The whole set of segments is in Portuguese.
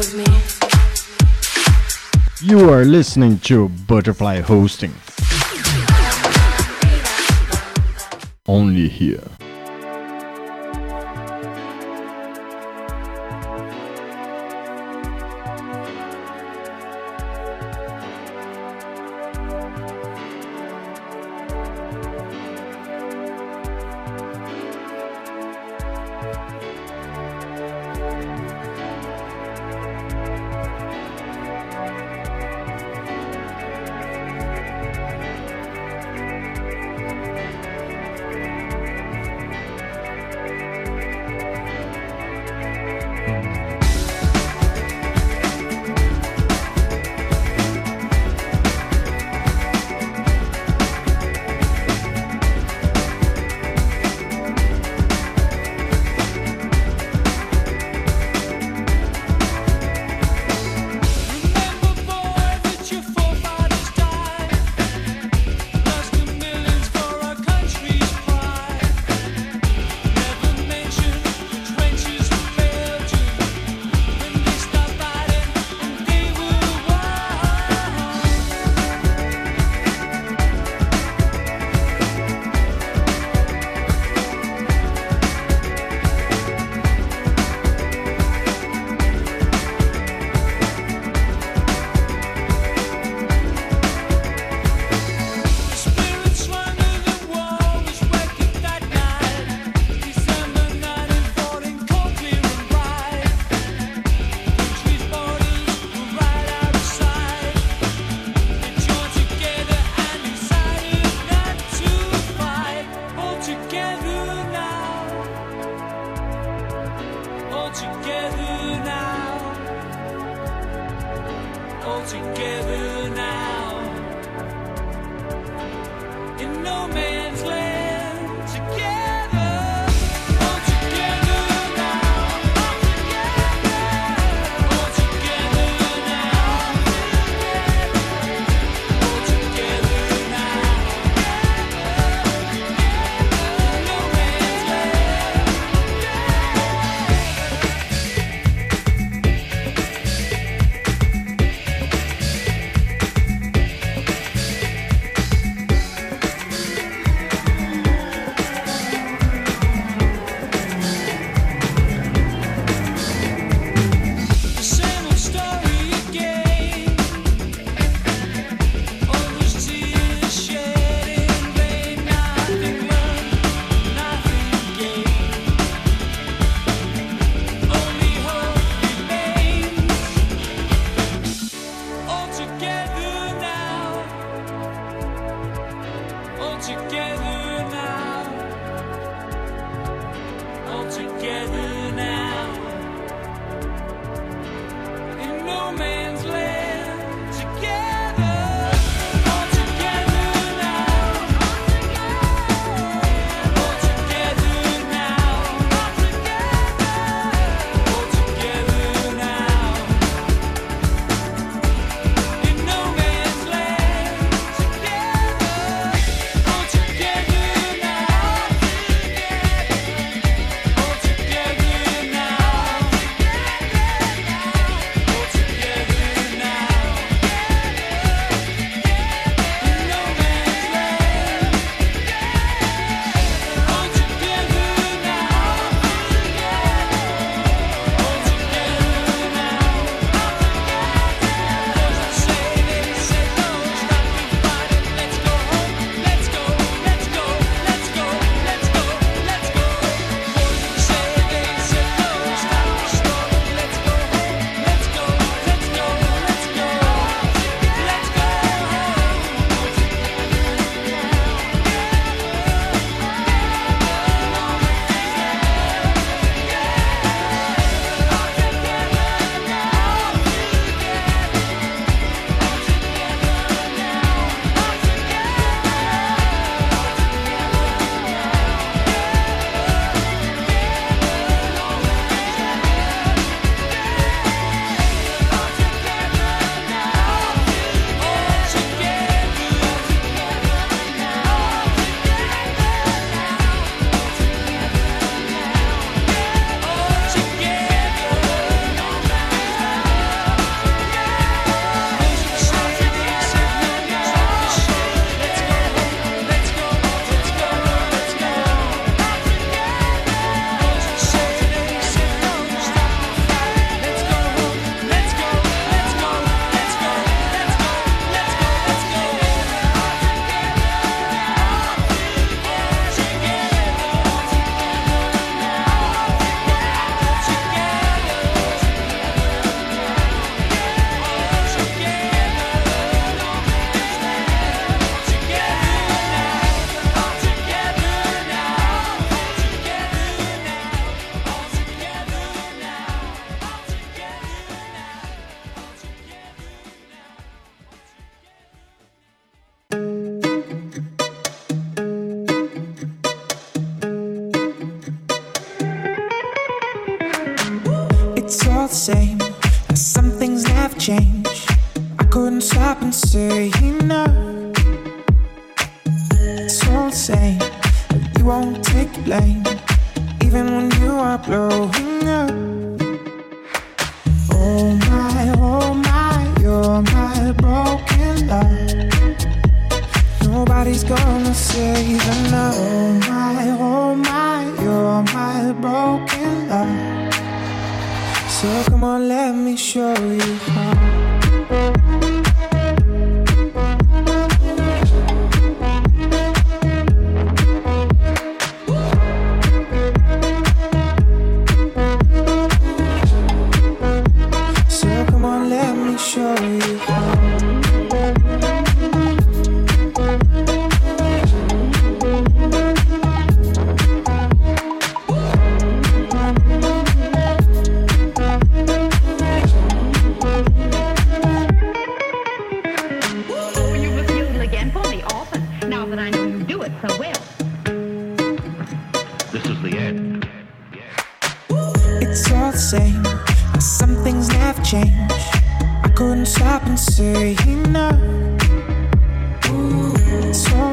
with me. You are listening to Butterfly Hosting. Only here.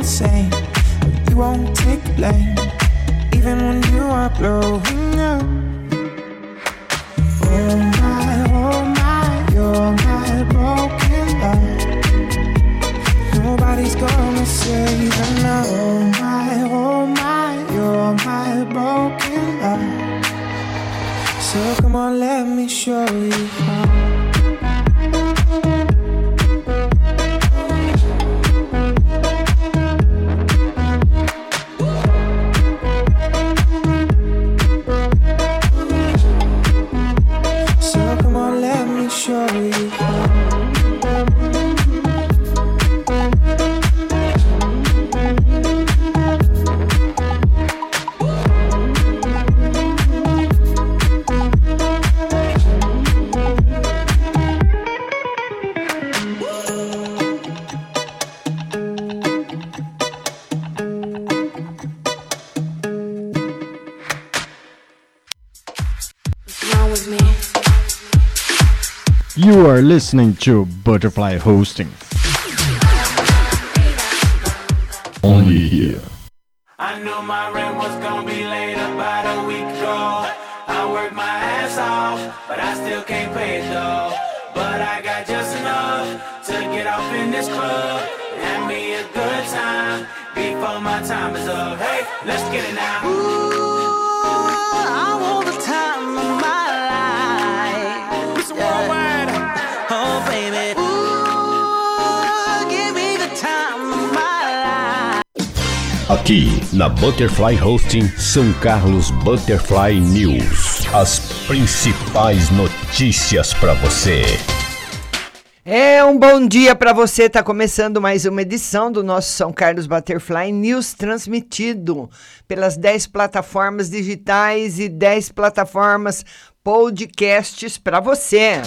The same. You won't take blame, even when you are blowing up. Oh my, oh my, you're my broken love. Nobody's gonna save enough. Oh my, oh my, you're my broken love. So come on, let me show you how. You are listening to Butterfly Hosting. Only here. I knew my rent was gonna be late about a week ago. I worked my ass off, but I still can't pay it though. But I got just enough to get off in this club. Have me a good time before my time is up. Hey, let's get it now. I Aqui na Butterfly Hosting São Carlos Butterfly News. As principais notícias para você. É um bom dia para você. Tá começando mais uma edição do nosso São Carlos Butterfly News, transmitido pelas 10 plataformas digitais e 10 plataformas podcasts para você.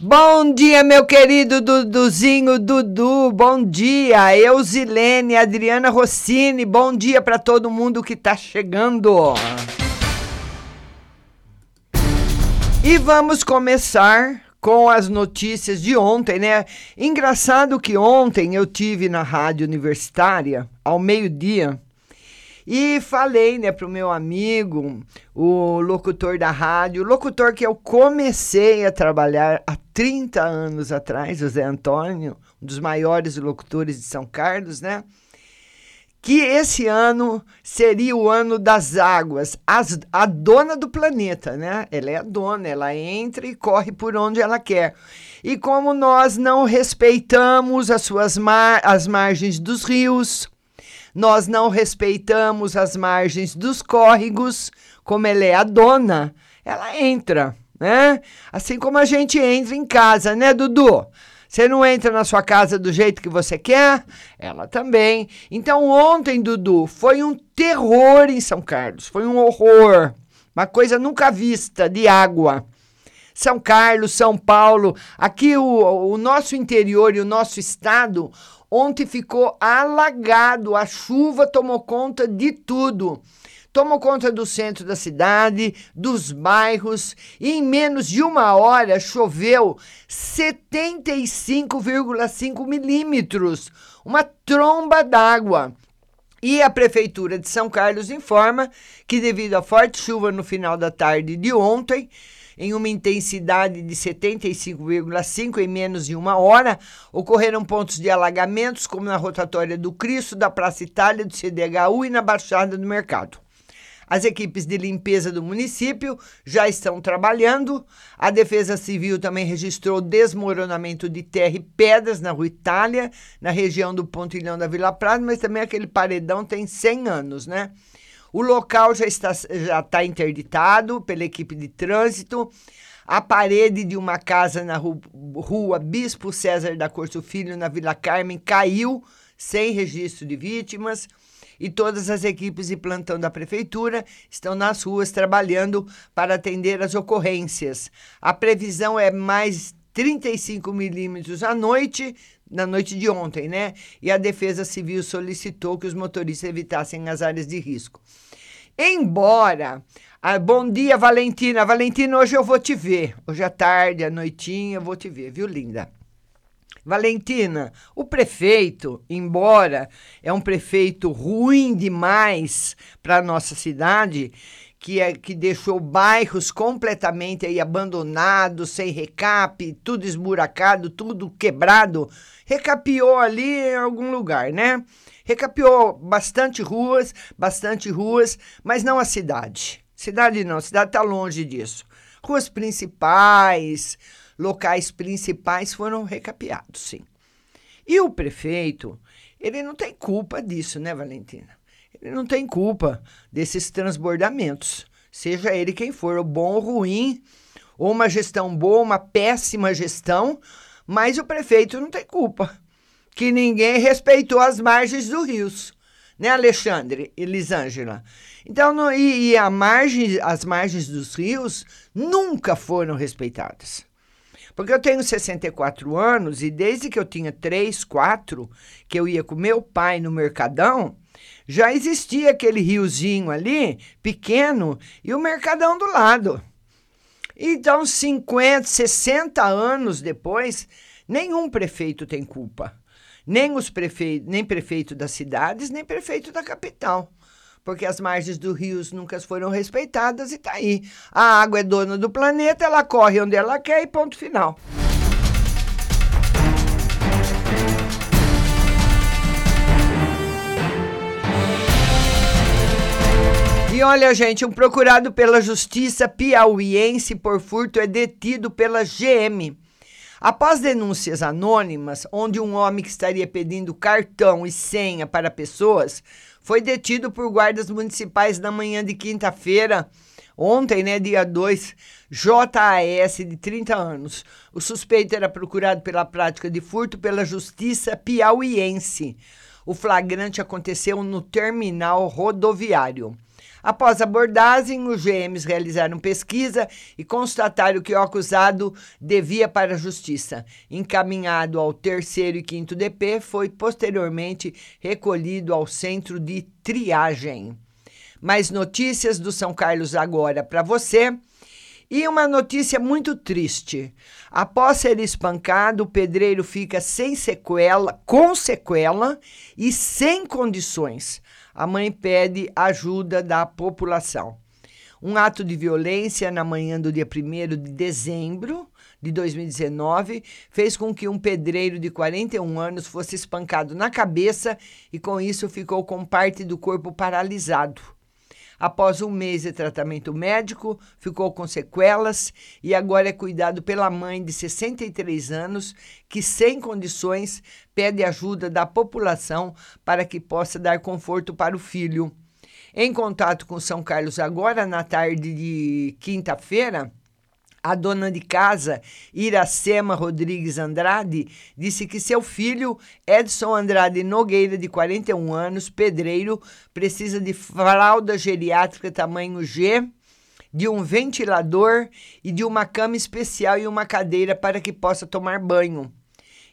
Bom dia, meu querido Duduzinho Dudu. Bom dia, Eusilene, Adriana Rossini. Bom dia para todo mundo que tá chegando. E vamos começar com as notícias de ontem, né? Engraçado que ontem eu tive na rádio universitária ao meio-dia e falei, né, pro meu amigo, o locutor da rádio, locutor que eu comecei a trabalhar há 30 anos atrás, o Zé Antônio, um dos maiores locutores de São Carlos, né? que esse ano seria o ano das águas, as, a dona do planeta, né? Ela é a dona, ela entra e corre por onde ela quer. E como nós não respeitamos as suas mar, as margens dos rios, nós não respeitamos as margens dos córregos, como ela é a dona, ela entra, né? Assim como a gente entra em casa, né, Dudu? Você não entra na sua casa do jeito que você quer? Ela também. Então, ontem, Dudu, foi um terror em São Carlos. Foi um horror. Uma coisa nunca vista de água. São Carlos, São Paulo, aqui o, o nosso interior e o nosso estado, Ontem ficou alagado, a chuva tomou conta de tudo. Tomou conta do centro da cidade, dos bairros, e em menos de uma hora choveu 75,5 milímetros uma tromba d'água. E a Prefeitura de São Carlos informa que, devido à forte chuva no final da tarde de ontem, em uma intensidade de 75,5 em menos de uma hora, ocorreram pontos de alagamentos, como na rotatória do Cristo, da Praça Itália, do CDHU e na Baixada do Mercado. As equipes de limpeza do município já estão trabalhando. A Defesa Civil também registrou desmoronamento de terra e pedras na Rua Itália, na região do Pontilhão da Vila Prado, mas também aquele paredão tem 100 anos, né? O local já está, já está interditado pela equipe de trânsito. A parede de uma casa na rua Bispo César da Corso Filho, na Vila Carmen, caiu sem registro de vítimas e todas as equipes de plantão da prefeitura estão nas ruas trabalhando para atender as ocorrências. A previsão é mais 35 milímetros à noite, na noite de ontem, né? E a Defesa Civil solicitou que os motoristas evitassem as áreas de risco. Embora. Ah, bom dia, Valentina. Valentina, hoje eu vou te ver. Hoje à tarde, à noitinha, eu vou te ver, viu, linda? Valentina, o prefeito, embora é um prefeito ruim demais para a nossa cidade, que, é, que deixou bairros completamente aí abandonados, sem recap, tudo esburacado, tudo quebrado, recapiou ali em algum lugar, né? Recapiou bastante ruas, bastante ruas, mas não a cidade. Cidade não, cidade está longe disso. Ruas principais, locais principais foram recapeados, sim. E o prefeito, ele não tem culpa disso, né, Valentina? Ele não tem culpa desses transbordamentos, seja ele quem for, o bom ou ruim, ou uma gestão boa, uma péssima gestão, mas o prefeito não tem culpa, que ninguém respeitou as margens dos rios, né, Alexandre e Lisângela? Então, no, e, e margem, as margens dos rios nunca foram respeitadas. Porque eu tenho 64 anos e desde que eu tinha 3, 4, que eu ia com meu pai no Mercadão, já existia aquele riozinho ali, pequeno, e o Mercadão do lado. Então, 50, 60 anos depois, nenhum prefeito tem culpa. Nem os prefeitos, nem prefeito das cidades, nem prefeito da capital porque as margens dos rios nunca foram respeitadas e tá aí. A água é dona do planeta, ela corre onde ela quer e ponto final. E olha, gente, um procurado pela justiça piauiense por furto é detido pela GM. Após denúncias anônimas, onde um homem que estaria pedindo cartão e senha para pessoas foi detido por guardas municipais na manhã de quinta-feira, ontem, né, dia 2, JAS, de 30 anos. O suspeito era procurado pela prática de furto pela Justiça Piauiense. O flagrante aconteceu no terminal rodoviário. Após abordagem, os GMs realizaram pesquisa e constataram que o acusado devia para a justiça. Encaminhado ao terceiro e quinto DP, foi posteriormente recolhido ao centro de triagem. Mais notícias do São Carlos agora para você. E uma notícia muito triste. Após ser espancado, o pedreiro fica sem sequela, com sequela e sem condições a mãe pede ajuda da população. Um ato de violência na manhã do dia 1 de dezembro de 2019 fez com que um pedreiro de 41 anos fosse espancado na cabeça e, com isso, ficou com parte do corpo paralisado. Após um mês de tratamento médico, ficou com sequelas e agora é cuidado pela mãe de 63 anos, que, sem condições, pede ajuda da população para que possa dar conforto para o filho. Em contato com São Carlos agora, na tarde de quinta-feira, a dona de casa, Iracema Rodrigues Andrade, disse que seu filho, Edson Andrade Nogueira, de 41 anos, pedreiro, precisa de fralda geriátrica tamanho G, de um ventilador e de uma cama especial e uma cadeira para que possa tomar banho.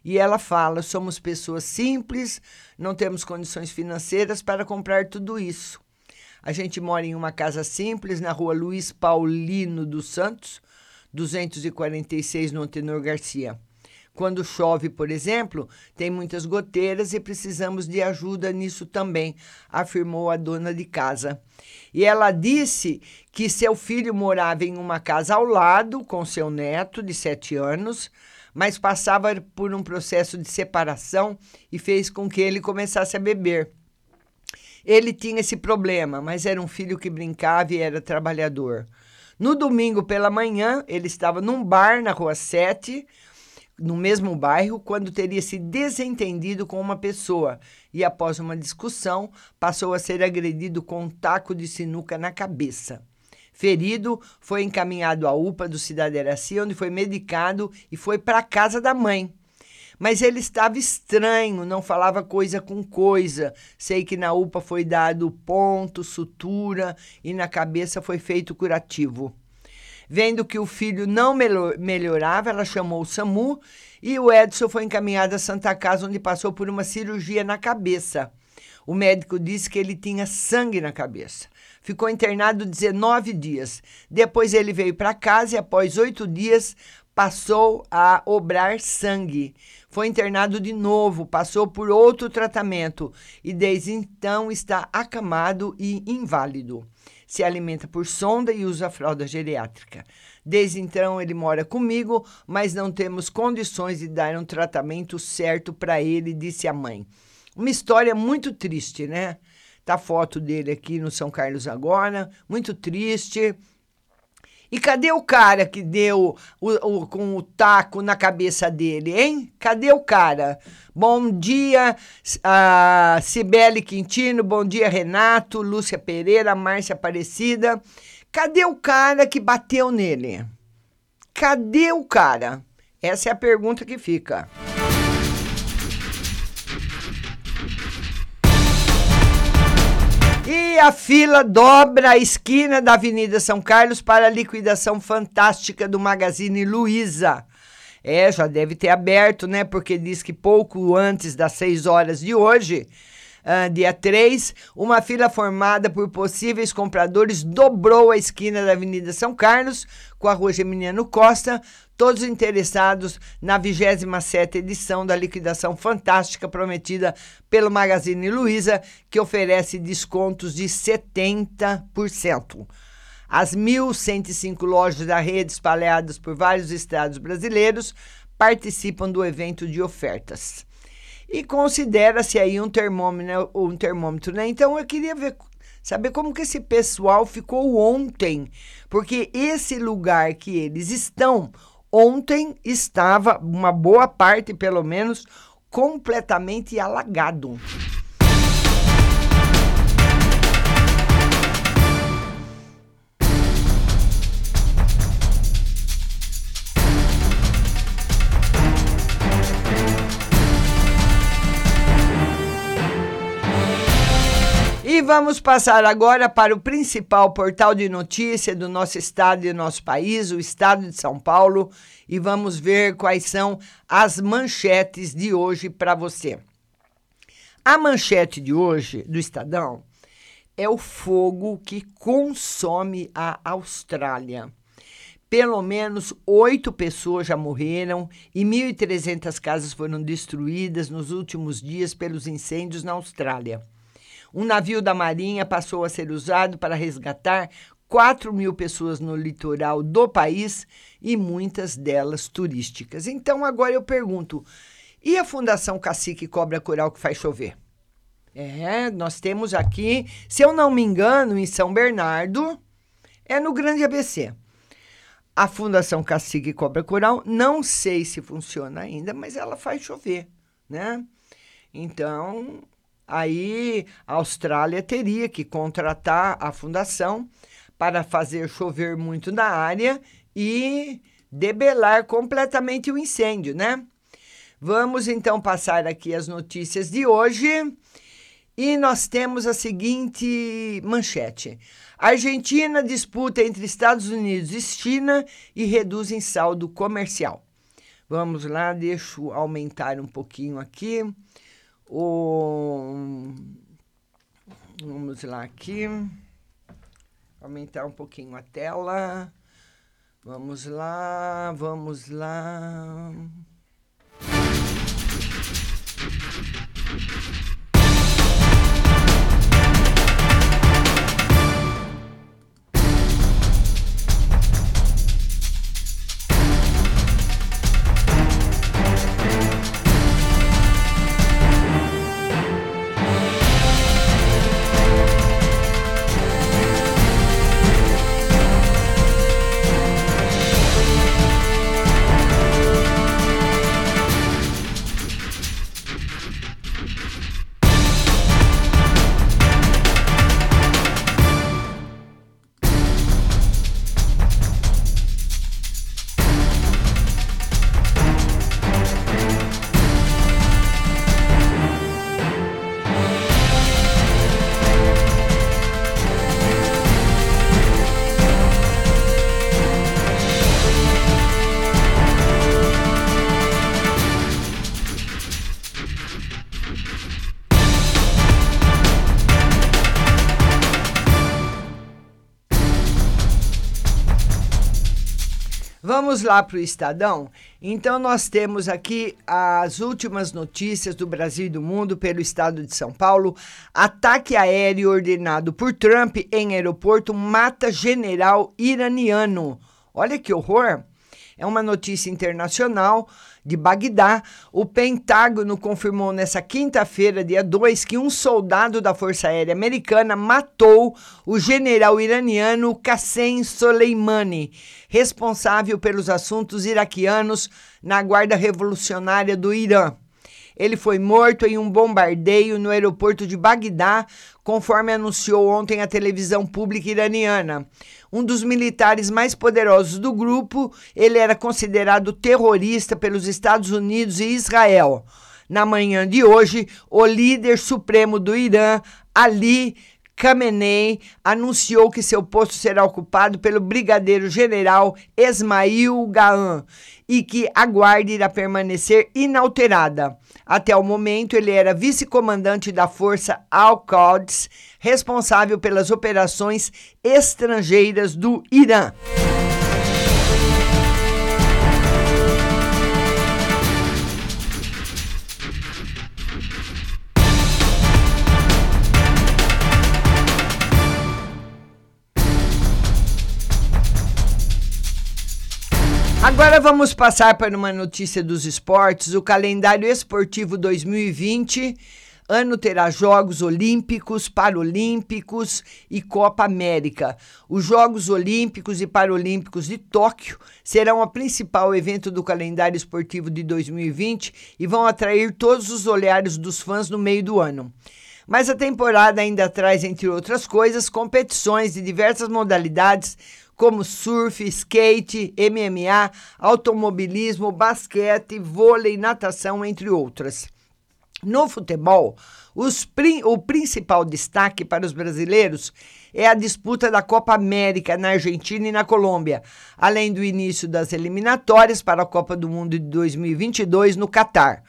E ela fala: somos pessoas simples, não temos condições financeiras para comprar tudo isso. A gente mora em uma casa simples na rua Luiz Paulino dos Santos, 246 no Antenor Garcia. Quando chove, por exemplo, tem muitas goteiras e precisamos de ajuda nisso também, afirmou a dona de casa. E ela disse que seu filho morava em uma casa ao lado com seu neto de sete anos, mas passava por um processo de separação e fez com que ele começasse a beber. Ele tinha esse problema, mas era um filho que brincava e era trabalhador. No domingo pela manhã, ele estava num bar na rua 7, no mesmo bairro, quando teria se desentendido com uma pessoa e, após uma discussão, passou a ser agredido com um taco de sinuca na cabeça. Ferido, foi encaminhado à UPA do Cidade Araci, onde foi medicado e foi para a casa da mãe. Mas ele estava estranho, não falava coisa com coisa. Sei que na UPA foi dado ponto, sutura e na cabeça foi feito curativo. Vendo que o filho não melhorava, ela chamou o SAMU e o Edson foi encaminhado à Santa Casa, onde passou por uma cirurgia na cabeça. O médico disse que ele tinha sangue na cabeça. Ficou internado 19 dias. Depois ele veio para casa e, após oito dias, passou a obrar sangue. Foi internado de novo, passou por outro tratamento e desde então está acamado e inválido se alimenta por sonda e usa fralda geriátrica. Desde então ele mora comigo, mas não temos condições de dar um tratamento certo para ele, disse a mãe. Uma história muito triste, né? Tá a foto dele aqui no São Carlos agora, muito triste. E cadê o cara que deu o, o, com o taco na cabeça dele, hein? Cadê o cara? Bom dia, uh, Cibele Quintino, bom dia, Renato, Lúcia Pereira, Márcia Aparecida. Cadê o cara que bateu nele? Cadê o cara? Essa é a pergunta que fica. E a fila dobra a esquina da Avenida São Carlos para a liquidação fantástica do Magazine Luiza. É, já deve ter aberto, né? Porque diz que pouco antes das 6 horas de hoje, uh, dia 3, uma fila formada por possíveis compradores dobrou a esquina da Avenida São Carlos com a Rua Geminiano Costa, todos interessados na 27ª edição da liquidação fantástica prometida pelo Magazine Luiza, que oferece descontos de 70%. As 1.105 lojas da rede espalhadas por vários estados brasileiros participam do evento de ofertas. E considera-se aí um termômetro, um termômetro, né? Então eu queria ver saber como que esse pessoal ficou ontem, porque esse lugar que eles estão ontem estava uma boa parte, pelo menos, completamente alagado. Vamos passar agora para o principal portal de notícia do nosso estado e do nosso país, o estado de São Paulo, e vamos ver quais são as manchetes de hoje para você. A manchete de hoje do Estadão é o fogo que consome a Austrália. Pelo menos oito pessoas já morreram e 1.300 casas foram destruídas nos últimos dias pelos incêndios na Austrália. Um navio da Marinha passou a ser usado para resgatar 4 mil pessoas no litoral do país e muitas delas turísticas. Então, agora eu pergunto: e a Fundação Cacique Cobra Coral que faz chover? É, nós temos aqui, se eu não me engano, em São Bernardo, é no Grande ABC. A Fundação Cacique Cobra Coral, não sei se funciona ainda, mas ela faz chover, né? Então, Aí a Austrália teria que contratar a fundação para fazer chover muito na área e debelar completamente o incêndio, né? Vamos então passar aqui as notícias de hoje. E nós temos a seguinte manchete: Argentina disputa entre Estados Unidos e China e reduzem saldo comercial. Vamos lá, deixa eu aumentar um pouquinho aqui. O... Vamos lá aqui. Aumentar um pouquinho a tela. Vamos lá, vamos lá. Vamos lá para o Estadão? Então, nós temos aqui as últimas notícias do Brasil e do mundo pelo estado de São Paulo. Ataque aéreo ordenado por Trump em aeroporto mata general iraniano. Olha que horror! É uma notícia internacional de Bagdá. O Pentágono confirmou nessa quinta-feira, dia 2, que um soldado da Força Aérea Americana matou o general iraniano Qassem Soleimani, responsável pelos assuntos iraquianos na Guarda Revolucionária do Irã. Ele foi morto em um bombardeio no aeroporto de Bagdá, conforme anunciou ontem a televisão pública iraniana. Um dos militares mais poderosos do grupo, ele era considerado terrorista pelos Estados Unidos e Israel. Na manhã de hoje, o líder supremo do Irã, Ali Khamenei anunciou que seu posto será ocupado pelo brigadeiro general Esmail Gahan e que a guarda irá permanecer inalterada. Até o momento, ele era vice-comandante da Força Al-Quds, responsável pelas operações estrangeiras do Irã. Agora vamos passar para uma notícia dos esportes. O calendário esportivo 2020 ano terá Jogos Olímpicos, Paralímpicos e Copa América. Os Jogos Olímpicos e Paralímpicos de Tóquio serão o principal evento do calendário esportivo de 2020 e vão atrair todos os olhares dos fãs no meio do ano. Mas a temporada ainda traz, entre outras coisas, competições de diversas modalidades como surf, skate, MMA, automobilismo, basquete, vôlei, natação, entre outras. No futebol, prim, o principal destaque para os brasileiros é a disputa da Copa América na Argentina e na Colômbia, além do início das eliminatórias para a Copa do Mundo de 2022 no Catar.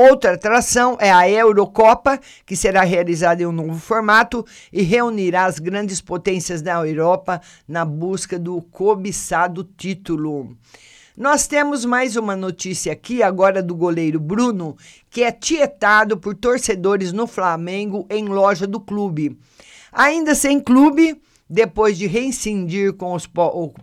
Outra atração é a Eurocopa, que será realizada em um novo formato e reunirá as grandes potências da Europa na busca do cobiçado título. Nós temos mais uma notícia aqui agora do goleiro Bruno, que é tietado por torcedores no Flamengo em loja do clube. Ainda sem clube, depois de reincindir com os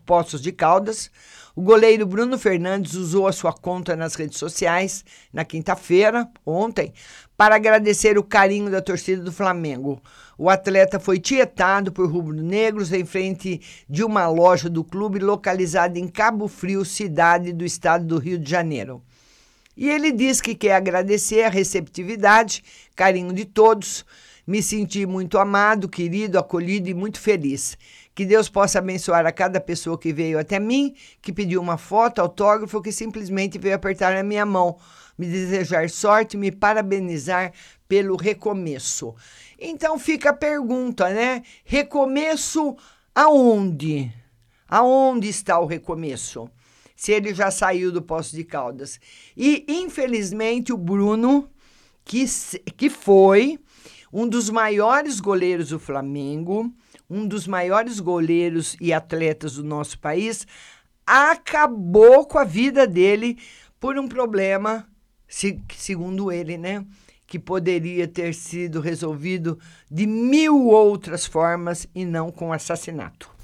Poços de Caldas, o goleiro Bruno Fernandes usou a sua conta nas redes sociais na quinta-feira, ontem, para agradecer o carinho da torcida do Flamengo. O atleta foi tietado por rubro-negros em frente de uma loja do clube localizada em Cabo Frio, cidade do estado do Rio de Janeiro. E ele diz que quer agradecer a receptividade, carinho de todos. Me senti muito amado, querido, acolhido e muito feliz. Que Deus possa abençoar a cada pessoa que veio até mim, que pediu uma foto, autógrafo, que simplesmente veio apertar a minha mão, me desejar sorte, me parabenizar pelo recomeço. Então fica a pergunta, né? Recomeço aonde? Aonde está o recomeço? se ele já saiu do Poço de Caldas. E, infelizmente, o Bruno, que, que foi um dos maiores goleiros do Flamengo, um dos maiores goleiros e atletas do nosso país, acabou com a vida dele por um problema, se- segundo ele, né? Que poderia ter sido resolvido de mil outras formas e não com assassinato.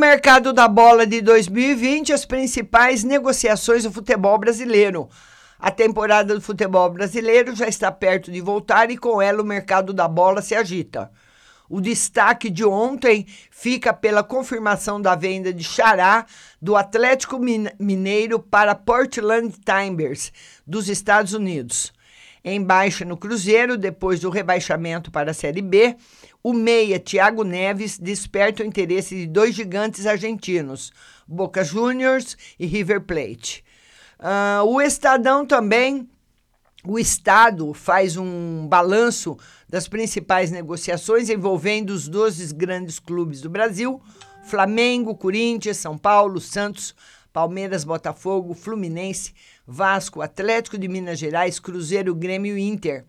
Mercado da bola de 2020, as principais negociações do futebol brasileiro. A temporada do futebol brasileiro já está perto de voltar e com ela o mercado da bola se agita. O destaque de ontem fica pela confirmação da venda de Xará do Atlético Min- Mineiro para Portland Timbers, dos Estados Unidos. Em baixa no Cruzeiro, depois do rebaixamento para a Série B, o meia Thiago Neves desperta o interesse de dois gigantes argentinos, Boca Juniors e River Plate. Ah, o Estadão também o Estado faz um balanço das principais negociações envolvendo os 12 grandes clubes do Brasil: Flamengo, Corinthians, São Paulo, Santos, Palmeiras, Botafogo, Fluminense, Vasco, Atlético de Minas Gerais, Cruzeiro, Grêmio e Inter.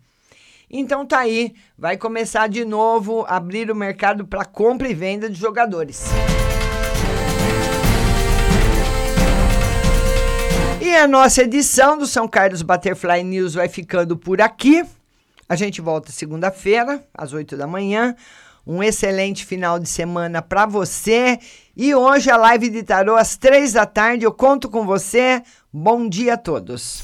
Então tá aí, vai começar de novo a abrir o mercado para compra e venda de jogadores. E a nossa edição do São Carlos Butterfly News vai ficando por aqui. A gente volta segunda-feira, às 8 da manhã. Um excelente final de semana para você. E hoje a live de tarô às 3 da tarde. Eu conto com você. Bom dia a todos.